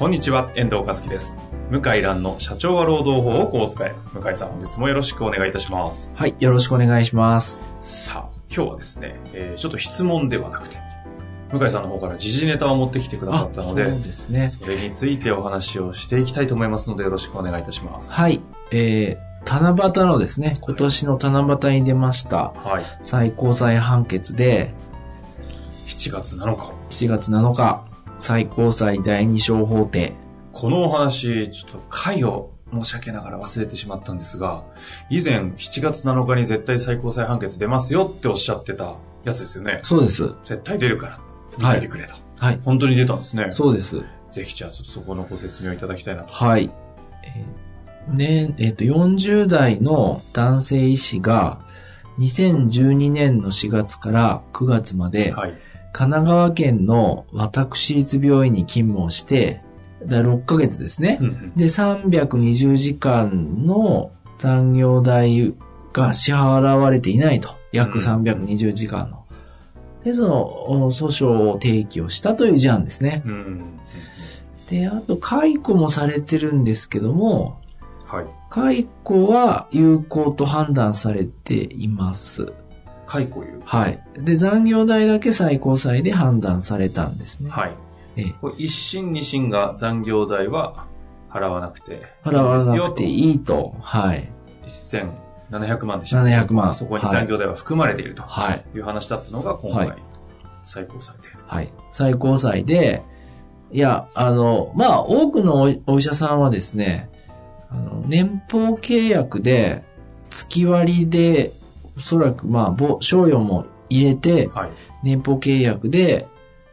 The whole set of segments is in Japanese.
こんにちは、遠藤和樹です。向井蘭の社長は労働法をこう使え。向井さん、本日もよろしくお願いいたします。はい、よろしくお願いします。さあ、今日はですね、えーちょっと質問ではなくて、向井さんの方から時事ネタを持ってきてくださったので、そうですね。それについてお話をしていきたいと思いますので、よろしくお願いいたします。はい、えー、七夕のですね、今年の七夕に出ましたはい。最高裁判決で、7月7日。7月7日、最高裁第二小法廷、このお話、ちょっと回を申し訳ながら忘れてしまったんですが、以前7月7日に絶対最高裁判決出ますよっておっしゃってたやつですよね。そうです。絶対出るから、見ててくれと。はい、本当に出たんですね。そうです。ぜひじゃあちょっとそこのご説明をいただきたいなと。はい。えーね、えっ、と、40代の男性医師が、2012年の4月から9月まで、はい。神奈川県の私立病院に勤務をして、だ6ヶ月ですね。で、320時間の残業代が支払われていないと。約うん320時間の。で、その、お訴訟を提起をしたという事案ですね。うん。で、あと、解雇もされてるんですけども、はい。解雇は有効と判断されています。解雇いう。はい。で、残業代だけ最高裁で判断されたんですね。はい。ええこれ一審二審が残業代は払わなくて。払わなくてい。いいと。はい。1700万でした、700万そこに残業代は含まれているとはい。いう話だったのが今回はい、最高裁で。はい。最高裁で、いや、あの、まあ、多くのおお医者さんはですね、あの年俸契約で、月割りで、おそらく、まあ、ぼ賞与も入れて、はい。年俸契約で、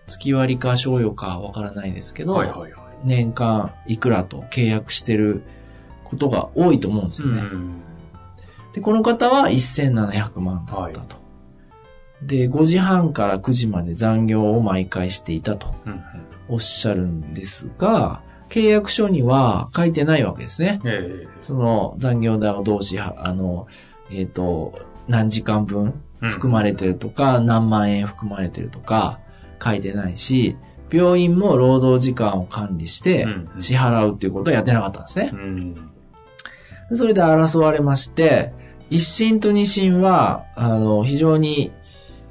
月割りか賞与かわからないですけど、はいはいはい。年間いくらと契約してることが多いと思うんですよね。ん。で、この方は1700万だったと。で、5時半から9時まで残業を毎回していたと。おっしゃるんですが、契約書には書いてないわけですね。ええその残業代をどうし、あの、えっ、と、何時間分含まれてるとか、何万円含まれてるとか書いてないし、病院も労働時間を管理して支払うっていうことをやってなかったんですね。それで争われまして、一審と二審は、あの、非常に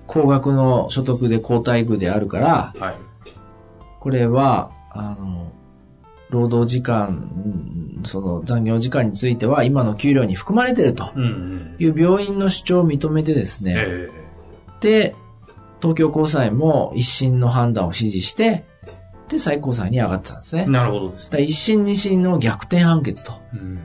高額の所得で高待遇であるから、はい。これは、あの、労働時間、うんその残業時間については今の給料に含まれてると。いう病院の主張を認めてですね、えで、東京高裁も一審の判断を支持して、で、最高裁に上がってたんですね。えなるほどですだから一審二審の逆転判決とうん。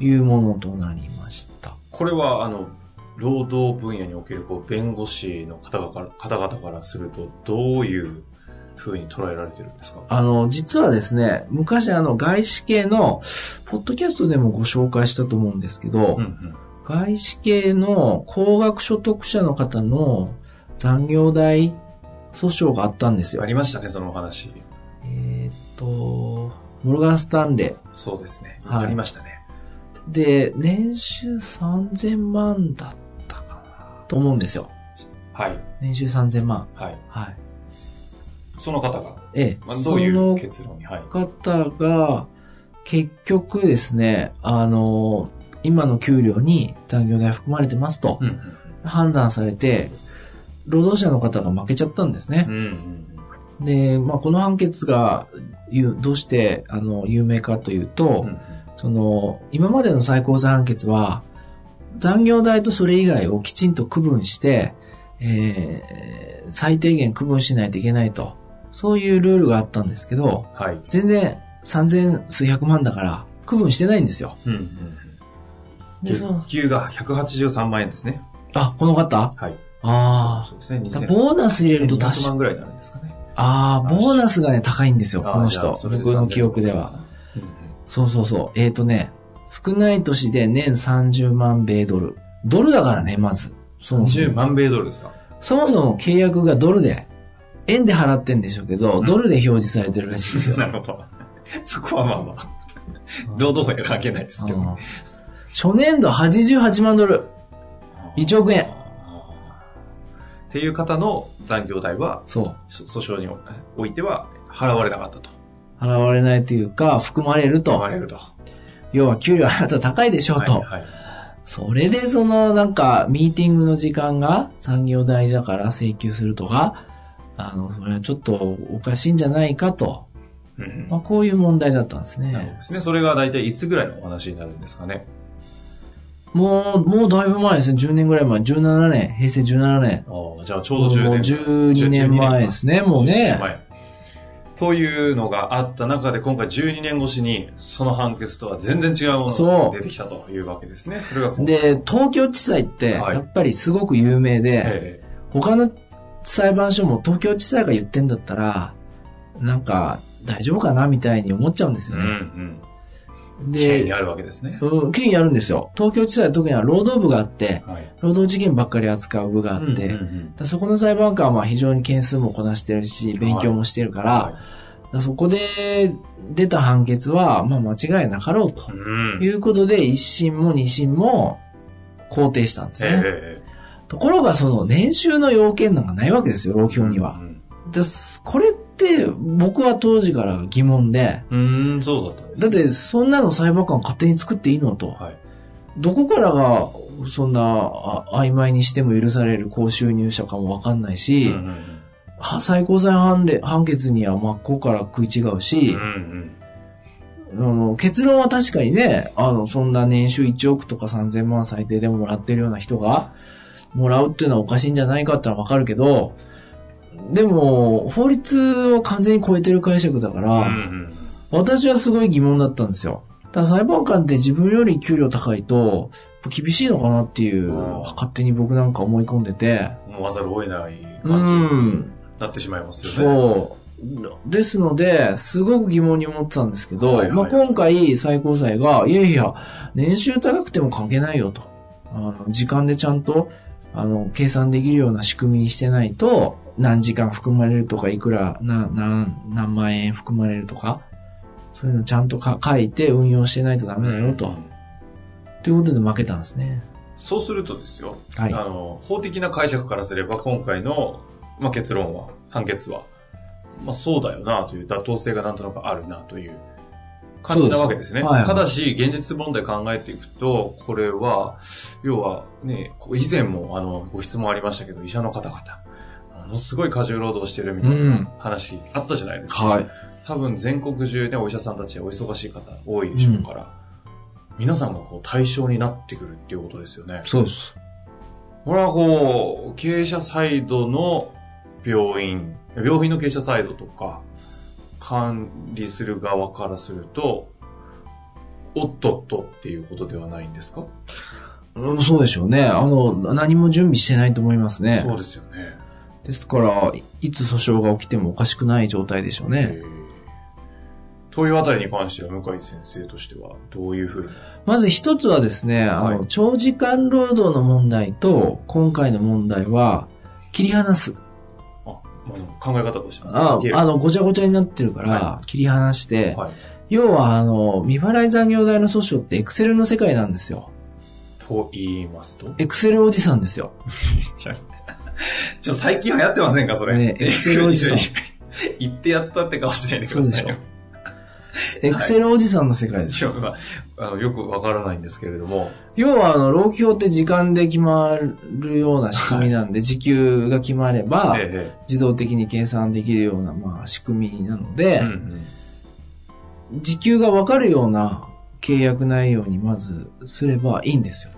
いうものとなりました。これは、あの、労働分野におけるこう弁護士の方々からすると、どういう風に捉えられてるんですか？あの、実はですね、昔あの、外資系の、ポッドキャストでもご紹介したと思うんですけど、うんうん。外資系の高額所得者の方の残業代訴訟があったんですよあ。りましたね、そのお話。えーっと、モルガンスタンレそうですね。はいありましたね。ー。で、年収3000万だったかなと思うんですよ。はい。年収3000万。はい。はい。その方が、ええ、まあ、どういう結論に、はい。方が、結局ですね、あの、今の給料に残業代含まれてますと判断されて、労働者の方が負けちゃったんですねうん。う。んで、まあ、この判決が、ゆどうして、あの、有名かというと、うんうんその、今までの最高裁判決は、残業代とそれ以外をきちんと区分して、えー、最低限区分しないといけないと。そういうルールがあったんですけど、はい。全然三千数百万だから区分してないんですよ。うんうんで、そう月給が183万円ですね。あ、この方？はい。あそうですね、あ。2000ボーナス入れると確200か万ぐらいになるんですかね。ああ、ボーナスがね、高いんですよ、この人。僕の3000記憶では。。うんうんそうそうそう。えっ、ー、とね、少ない年で年30万米ドル。ドルだからね、まず。そもそ10も。万米ドルですか？そもそも契約がドルで、円で払ってんでしょうけど、ドルで表示されてるらしいですよ。なるほど。そこはまあまあ、労働法には関係ないですけどうん。初年度88万ドル。1億円。っていう方の残業代は、そう。そ訴訟においては払われなかったと。払われないというか、含まれると。払われると。要は給料あなた高いでしょうと。はいはい。それでそのなんかミーティングの時間が産業代だから請求するとか、あの、それはちょっとおかしいんじゃないかと。うんまあこういう問題だったんですね。なるほどですね。それが大体いつぐらいのお話になるんですかね？もう、もうだいぶ前ですね。10年ぐらい前。17年。平成17年。ああ、じゃあちょうど10年。もう12年前ですね。もう12ね。というのがあった中で、今回12年越しに、その判決とは全然違うものが出てきたというわけですね。それがで、東京地裁って、はいやっぱりすごく有名で、え他の裁判所も東京地裁が言ってんだったら、なんか、大丈夫かなみたいに思っちゃうんですえうんよね。うん。権で利、あるわけですね。うん、権威あるんですよ。東京地裁は特には労働部があって、はい。労働事件ばっかり扱う部があって、うんうんそこの裁判官はまあ非常に件数もこなしてるし、勉強もしてるから、はだそこで出た判決は、まあ間違いなかろうというんいうことで、一審も二審も肯定したんですね。えところがその年収の要件なんかないわけですよ、労え評にはう。んでこれって僕は当時から疑問で、うん、そうだったねだってそんなの裁判官勝手に作っていいのと。はい。どこからがそんなあ曖昧にしても許される高収入者かもわかんないし、うんうんは最高裁判例判決には真っ向から食い違うしうんう、んあの結論は確かにね、あの、そんな年収1億とか3000万最低でももらってるような人が、もらうっていうのはおかしいんじゃないかってのはわかるけど、でも、法律を完全に超えてる解釈だから、うんうん私はすごい疑問だったんですよ。ただ裁判官って自分より給料高いと、厳しいのかなっていう、うん勝手に僕なんか思い込んでて、思わざるを得ないう感じにん、なってしまいますよね。そう。ですので、すごく疑問に思ってたんですけど、はいはいまあ、今回最高裁が、いやいや、年収高くても関係ないよと。あの、時間でちゃんと、あの、計算できるような仕組みにしてないと、何時間含まれるとか、いくら、な、何、何万円含まれるとか、そういうのちゃんとか書いて運用してないとダメだよと。うんということで負けたんですね。そうするとですよ、はいあの、法的な解釈からすれば、今回の、まあ、結論は、判決は、まあ、そうだよなという妥当性がなんとなくあるなという感じなわけですね。そうですはいただし、現実問題考えていくと、これは、要はね、以前もあの、ご質問ありましたけど、医者の方々、ものすごい過重労働してるみたいうんな話あったじゃないですか。はい。多分全国中でお医者さんたちはお忙しい方多いでしょうから、皆さんがこう対象になってくるっていうことですよね。そうです。これはこう、経営者サイドの病院、病院の経営者サイドとか、管理する側からすると、おっとっとっていうことではないんですか、うん、そうでしょうね。あの、何も準備してないと思いますね。そうですよね。ですから、いつ訴訟が起きてもおかしくない状態でしょうね。えーというあたりに関しては、向井先生としては、どういうふうに？まず一つはですね、あの、はい長時間労働の問題と、今回の問題は、切り離す。考え方としてああの、ごちゃごちゃになってるから、は切り離して、はい。要は、あの、未払い残業代の訴訟ってエクセルの世界なんですよ。と言いますと？エクセルおじさんですよ。ちょ、最近流行ってませんかそれ？ねエクセルおじさん 言ってやったって顔しないでくださいよ。エクセルおじさんの世界ですよ。ああのよくわからないんですけれども。要は、あの、労基法って時間で決まるような仕組みなんで、時給が決まれば、え自動的に計算できるような、まあ、仕組みなので、えうんうん時給がわかるような契約内容にまずすればいいんですよ。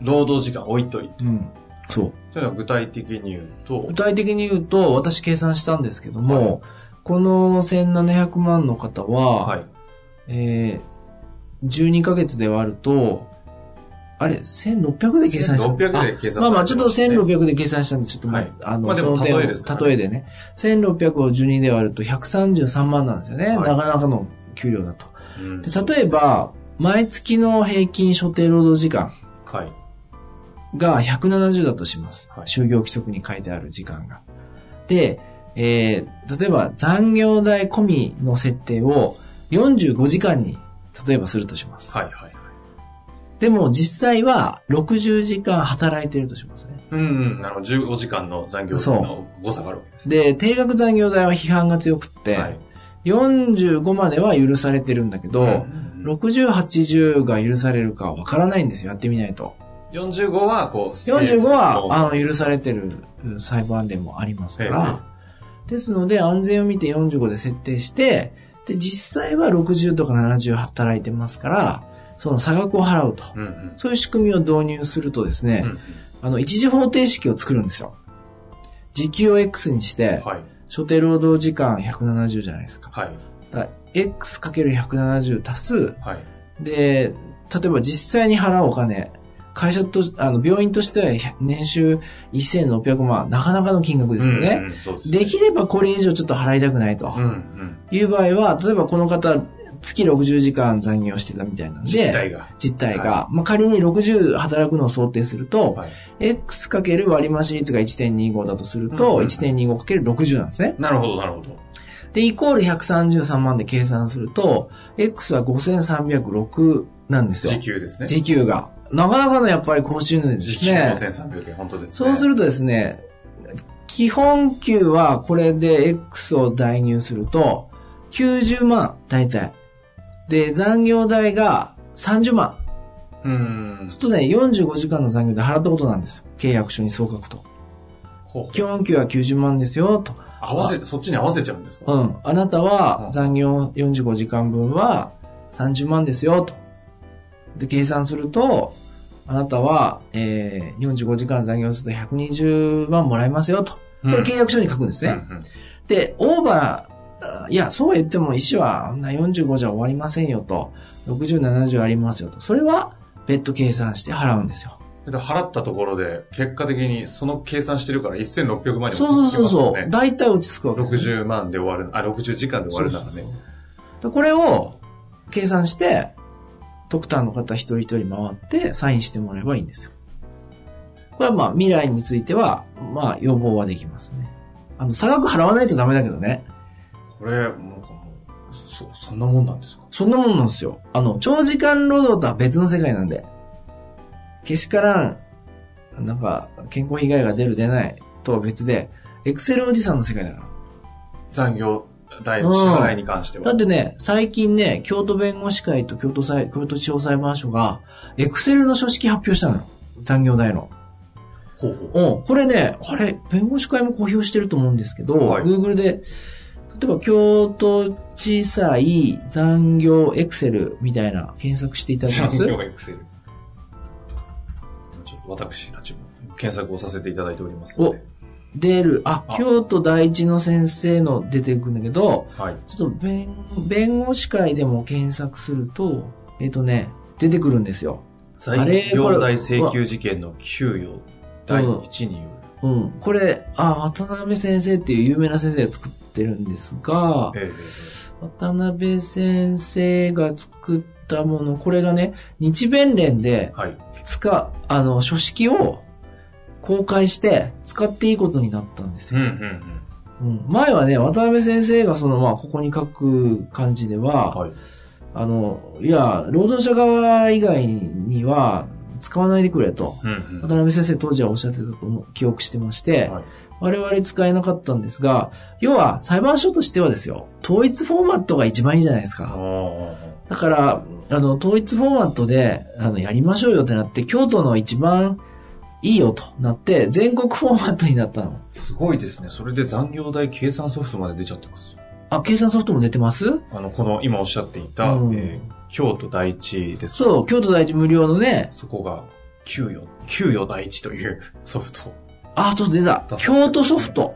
労働時間置いといて。うん。そう。というのは具体的に言うと具、体的に言うと、私計算したんですけども、はいこの1700万の方は、はい。えー、12ヶ月で割ると、あれ、1600で計算した1600で計算したまあまあ、ちょっと1600で計算したんで、ちょっとまあ、はいあの、まあその例えですからね例えでね。1600を12で割ると133万なんですよね。はいなかなかの給料だと。うんで、例えば、毎月の平均所定労働時間はい。が170だとします。はい就業規則に書いてある時間が。で、えー、例えば残業代込みの設定を45時間に、例えばするとします。はいはいはい。でも実際は60時間働いてるとしますね。うんうん。なるほど。15時間の残業そうの誤差があるわけです。で、定額残業代は批判が強くって、はい。45までは許されてるんだけど、うん60、80が許されるかわからないんですよ、やってみないと。45は、こう、45は、あの、の、許されてるうん裁判例もありますかえら、ですので、安全を見て45で設定して、で、実際は60とか70働いてますから、その差額を払うと。うんうん。そういう仕組みを導入するとですね、うんあの、一時方程式を作るんですよ。時給を X にして、はい。所定労働時間170じゃないですか。はい。だから X×170 足す、はい。で、例えば実際に払うお金、会社と、あの、病院としては100年収1600万、なかなかの金額ですよね。うんうんですできればこれ以上ちょっと払いたくないと。いう場合は、例えばこの方、月60時間残業してたみたいなんで、実態が。実態が、はまあ、仮に60働くのを想定すると、はい。X かける割増率が1.25だとすると、うんうんうん 1.25× かける60なんですね。なるほど、なるほど。で、イコール133万で計算すると、X は5306なんですよ。時給ですね。時給が。なかなかのやっぱり高収入で時給すね。5300円、本当ですね。そうするとですね、基本給はこれで X を代入すると、90万、大体。で、残業代が30万。うーん。そうするとね、45時間の残業代払ったことなんですよ。契約書にそう書くと。基本給は90万ですよ、と。合わせ、そっちに合わせちゃうんですか？うん。あなたは残業45時間分は30万ですよ、と。で、計算すると、あなたは、えー、45時間残業すると120万もらえますよ、と。これ契約書に書くんですね。うんうんで、オーバー、あいや、そうは言っても石はあんな45じゃ終わりませんよと。60、70ありますよと。それは別途計算して払うんですよ。で払ったところで、結果的にその計算してるから1600万にそうそうそうそう。ね。大体落ち着くわけです、ね。60万で終わる、あ、60時間で終わるならね。そうそうそうでこれを計算して、ドクターの方一人一人回ってサインしてもらえばいいんですよ。これはまあ未来については、まあ予防はできますね。あの、差額払わないとダメだけどね。これ、なんかもう、そ、そんなもんなんですか？そんなもんなんですよ。あの、長時間労働とは別の世界なんで。けしからん、なんか、健康被害が出る出ないとは別で、エクセルおじさんの世界だから。残業代の支払いに関しては。だってね、最近ね、京都弁護士会と京都裁、京都地方裁判所が、エクセルの書式発表したのよ。残業代の。ほうほう。うん。これね、あれ、弁護士会も公表してると思うんですけど、はい Google で、例えば京都地裁残業エクセルみたいな検索していただけます？残業エクセル。ちょっと私たちも検索をさせていただいておりますので。出る、あ、あ京都第一の先生の出てくるんだけど、はい。ちょっと弁、弁護士会でも検索すると、えっ、とね、出てくるんですよ。あれ残業代請求事件の給与第一による。うん。これ、あ、渡辺先生っていう有名な先生が作ってるんですが、え渡辺先生が作ったもの、これがね、日弁連でえはい。使、あの、書式を公開して使っていいことになったんですうんよ。うんうん前はね、渡辺先生がその、まあ、ここに書く感じでうん。は、はい。あの、いや、労働者側以外には使わないでくれと。うんうん。渡辺先生当時はおっしゃってたと思う記憶してまして、はい我々使えなかったんですが、要は裁判所としてはですよ、統一フォーマットが一番いいじゃないですか。あだから、あの、統一フォーマットで、あの、やりましょうよってなって、京都の一番いいよとなって、全国フォーマットになったの。あ。すごいですね。それで残業代計算ソフトまで出ちゃってます。あ、計算ソフトも出てます？あの、この今おっしゃっていた、うんえー京都第一です。そう、京都第一無料のね、そこが、給与、給与第一というソフト。あ、ちょっと出た。京都ソフト。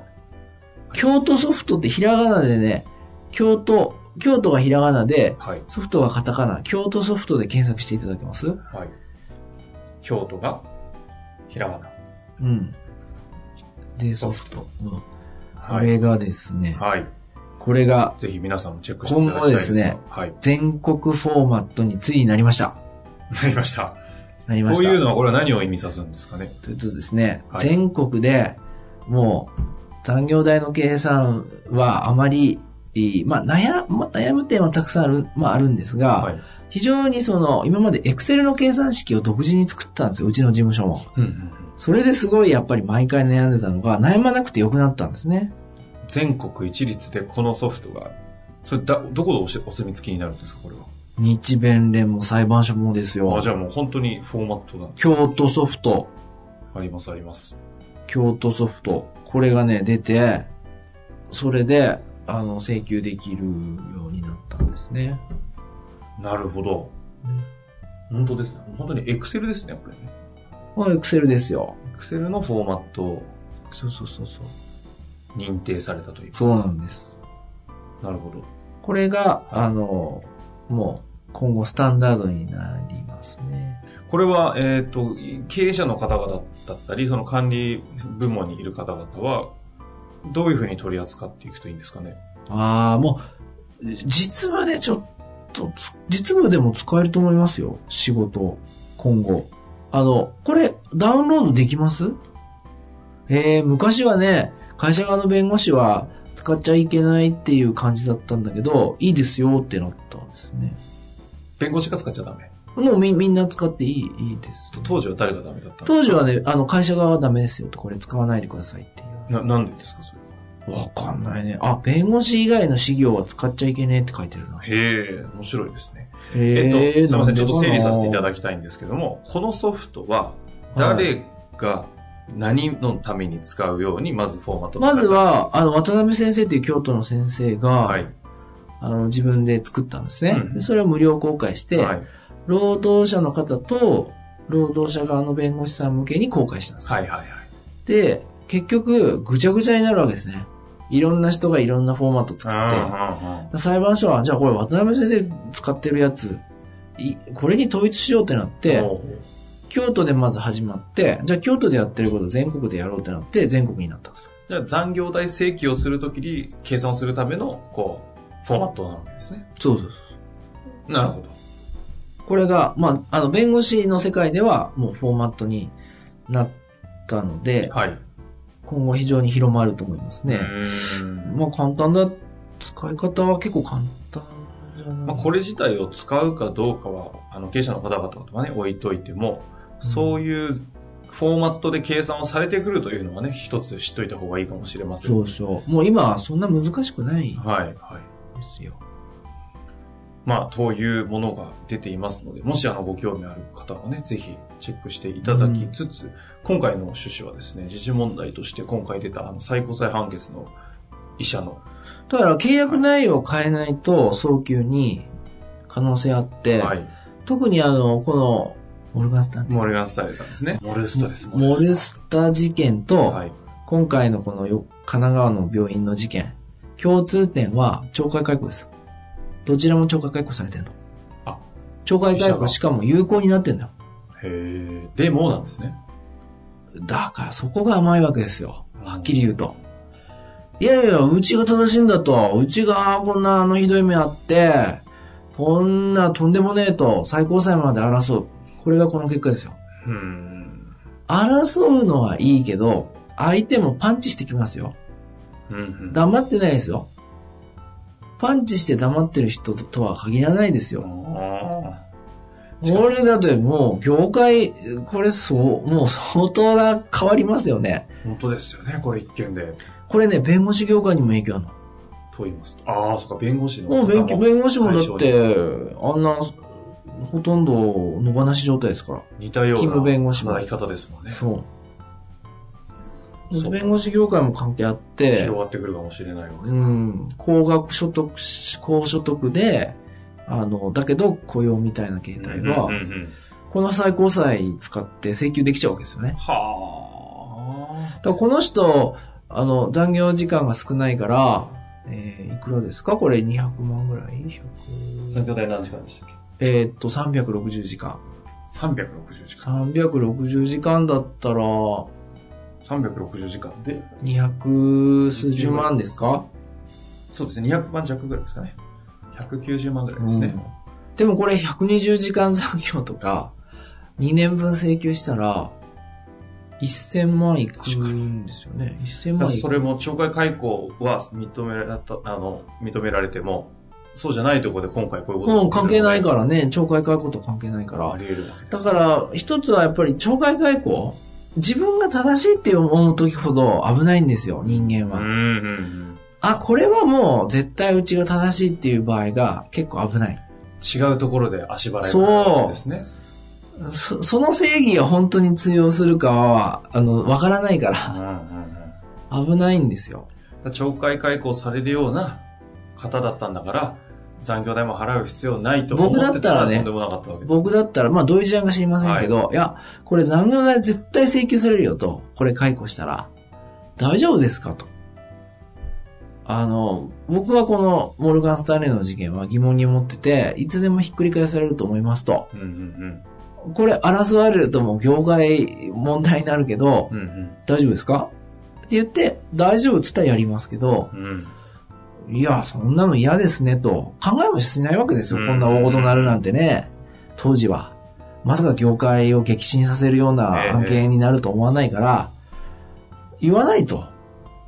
京都ソフトってひらがなでね、京都、京都がひらがなで、はい。ソフトがカタカナ、京都ソフトで検索していただけます？はい。京都が、ひらがな。うん。で、ソフト。うんこはい。れがですね、はい。これがぜひ皆さんもチェックしていただきたいですが今後ですねはい。全国フォーマットについになりました。なりました。なりました。というのは、これは何を意味さすんですかね？というとですね、はい全国でもう残業代の計算はあまり、まあ悩、まあ、悩む点はたくさんある、まああるんですが、はい。非常にその、今までエクセルの計算式を独自に作ったんですよ、うちの事務所も。うんうんうんそれですごいやっぱり毎回悩んでたのが、悩まなくてよくなったんですね。全国一律でこのソフトが、それだ、どこでおしお墨付きになるんですか、これは？日弁連も裁判所もですよあ、。じゃあもう本当にフォーマットが京都ソフト、ありますあります。京都ソフト。これがね、出て、それで、あの、請求できるようになったんですね。なるほど。本当ですね。本当にエクセルですね、これね。これエクセルですよ。エクセルのフォーマットをそうそうそうそう。認定されたという。そうなんです。なるほど。これが、あの、もう、今後スタンダードになりますね。これは、えっ、と、経営者の方々だったり、その管理部門にいる方々は、どういうふうに取り扱っていくといいんですかね？ああ、もう、実はね、ちょっとつ、実務でも使えると思いますよ。仕事、今後。あの、これ、ダウンロードできます？えー、昔はね、会社側の弁護士は使っちゃいけないっていう感じだったんだけど、いいですよってなったんですね。弁護士が使っちゃダメ。もうみみんな使っていい、いいです。当時は誰がダメだったんですか？当時はね、あの、会社側はダメですよと、これ使わないでくださいっていう。な、なんでですか、それわかんないね。あ、弁護士以外の事業は使っちゃいけねえって書いてるな。へえ、面白いですね。ええっと、すみません、ちょっと整理させていたきだきたいんですけども、このソフトは、誰が何のために使うように、まずフォーマットまずは、あの、渡辺先生っていう京都の先生が、はい。あの、自分で作ったんですね。うんでそれを無料公開して、はい。労働者の方と、労働者側の弁護士さん向けに公開したんです。はいはいはい。で、結局、ぐちゃぐちゃになるわけですね。いろんな人がいろんなフォーマット作って、裁判所は、じゃあこれ渡辺先生使ってるやつ、いこれに統一しようってなって、京都でまず始まって、じゃあ京都でやってること全国でやろうってなって、全国になったんですよ。じゃあ残業代請求をするときに計算をするための、こう、フォーマットなわけですね。そうそうそう。なるほど。これが、まあ、あの、弁護士の世界ではもうフォーマットになったので、はい。今後非常に広まると思いますね。まあ、簡単だ、使い方は結構簡単じゃない？まあ、これ自体を使うかどうかは、あの、経営者の方々とかね、置いといても、そういうフォーマットで計算をされてくるというのはね、一つ知っといた方がいいかもしれません。そうそう。もう今はそんな難しくないはい、はい。ですよ。まあ、というものが出ていますので、もしあの、ご興味ある方はね、ぜひチェックしていただきつつ、今回の趣旨はですね、時事問題として今回出たあの、最高裁判決の医者の、だから契約内容を変えないと早急に可能性あって、はい、特にあの、この、モルガンスタモルガンスタさんですね。モルスタです、モルスタ事件と、はい。今回のこのよ神奈川の病院の事件、共通点は懲戒解雇です。どちらも懲戒解雇されてるの？あ、懲戒解雇しかも有効になってんだよ。へえ、でもなんですね。だからそこが甘いわけですよ。はっきり言うと。いやいや、うちが正しいんだと。うちがこんなあのひどい目あって、こんなとんでもねえと最高裁まで争う。これがこの結果ですよ。うーん。争うのはいいけど、相手もパンチしてきますよ。うんうん。黙ってないですよ。パンチして黙ってる人とは限らないですよ。あこれだってもう業界、これそう、もう相当な変わりますよね。ー本当ですよね、これ一件で。これね、弁護士業界にも影響あるの。と言いますと。ああ、そっか、弁護士のもう弁弁護士もだっ対て、あんな、ほとんど野放し状態ですから。似たような勤務弁護士も働き方ですもんね。そう。弁護士業界も関係あって広、がってくるかもしれないわけうん、高額所得、高所得で、あの、だけど雇用みたいな形態は、うんうんうんこの最高裁使って請求できちゃうわけですよね。はだからこの人、あの、残業時間が少ないから、えーいくらですか？これ200万ぐらい？あ。100残業代何時間でしたっけ？えーっと、360時間。360時間。360時間だったら、360時間で、200数十万ですか？そうですね、200万弱ぐらいですかね。190万ぐらいですね。うんでもこれ120時間残業とか、2年分請求したら、1000万いくんですよね。1000だから万。それも懲戒解雇は認められた、あの、認められても、そうじゃないところで今回こういうことうん、関係ないら。からね、懲戒解雇と関係ないからあ。り得る。だから、一つはやっぱり懲戒解雇、自分が正しいって思う時ほど危ないんですよ、人間は。うんうんうん。あ、これはもう絶対うちが正しいっていう場合が結構危ない。違うところで足払いになるわけですね。そその正義が本当に通用するかは、あの、わからないかうんら、うんうん。危ないんですよ。懲戒解雇されるような方だったんだから、残業代も払う必要ないと思って僕だったらねとんでもなかったわけです。僕だったら、まあ、どういう事案か知りませんけど、い、や、これ残業代絶対請求されるよと、これ解雇したら、大丈夫ですかと。あの、僕はこのモルガン・スタンレーの事件は疑問に思ってて、いつでもひっくり返されると思いますと。うんうんこれ争われるともう業界問題になるけど、うん。うん大丈夫ですかって言って、大丈夫って言ったらやりますけど、うん。うん。いや、そんなの嫌ですねと、考えもしないわけですよ。うんこんな大事なるなんてね。当時は。まさか業界を激震させるような案件になると思わないから、言わないと。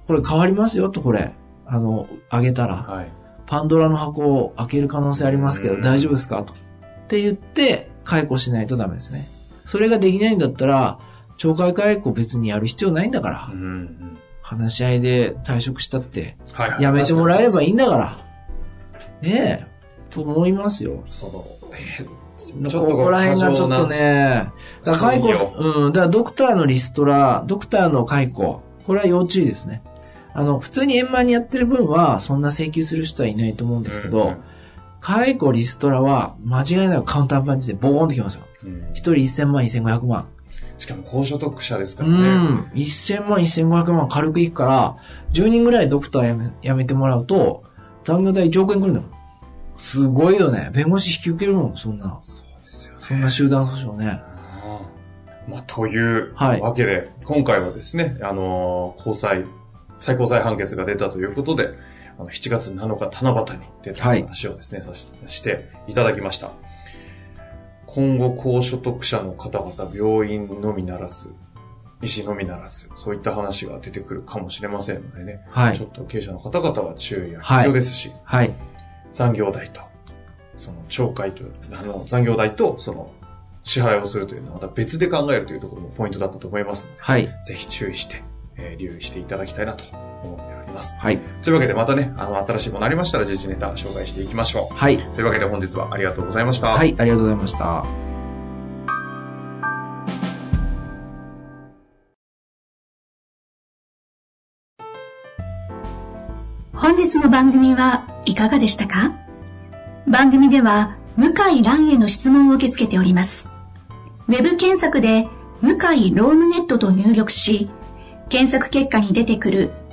これ変わりますよと、これ。あの、あげたら。はい。パンドラの箱を開ける可能性ありますけど、うん大丈夫ですかと。って言って、解雇しないとダメですね。それができないんだったら、懲戒解雇別にやる必要ないんだからう。んうん。話し合いで退職したって、はいはい。やめてもらえればいいんだから。ねえ。と思いますよ。その、えこちょっとこら辺がちょっとね、だから解雇そうん、だからドクターのリストラ、ドクターの解雇、これは要注意ですね。あの、普通に円満にやってる分は、そんな請求する人はいないと思うんですけど、解雇リストラは、間違いなくカウンターパンチでボーンときますよ。うんうん一人1000万、1500万。しかも高所得者ですかうらね。ん。1000万、1500万軽くいくから、10人ぐらいドクターやめやめてもらうと、残業代1億円くるんだもん。すごいよね。弁護士引き受けるもん、そんな。そうですよね。そんな集団訴訟ね。うんまあ、というはいわけで、今回はですね、あのー高裁、最高裁判決が出たということで、あの7月7日七夕に出たはい話をですね、さししていただきました。今後、高所得者の方々、病院のみならず、医師のみならず、そういった話が出てくるかもしれませんのでね、はいちょ。っと経営者の方々は注意が必要ですし、はい。残業代と、その懲戒と、あの、残業代と、その、支払いをするというのはまた別で考えるというところもポイントだったと思いますので、はい。ぜひ注意して、えー留意していただきたいなと思っております。はい。というわけでまたね、あの、新しいものありましたら時事ネタ紹介していきましょはい。う。というわけで本日はありがとうございました。はい。ありがとうございました。本日の番組はいかがでしたか？番組では向井蘭への質問を受け付けております。ウェブ検索で向井ロームネットと入力し、検索結果に出てくる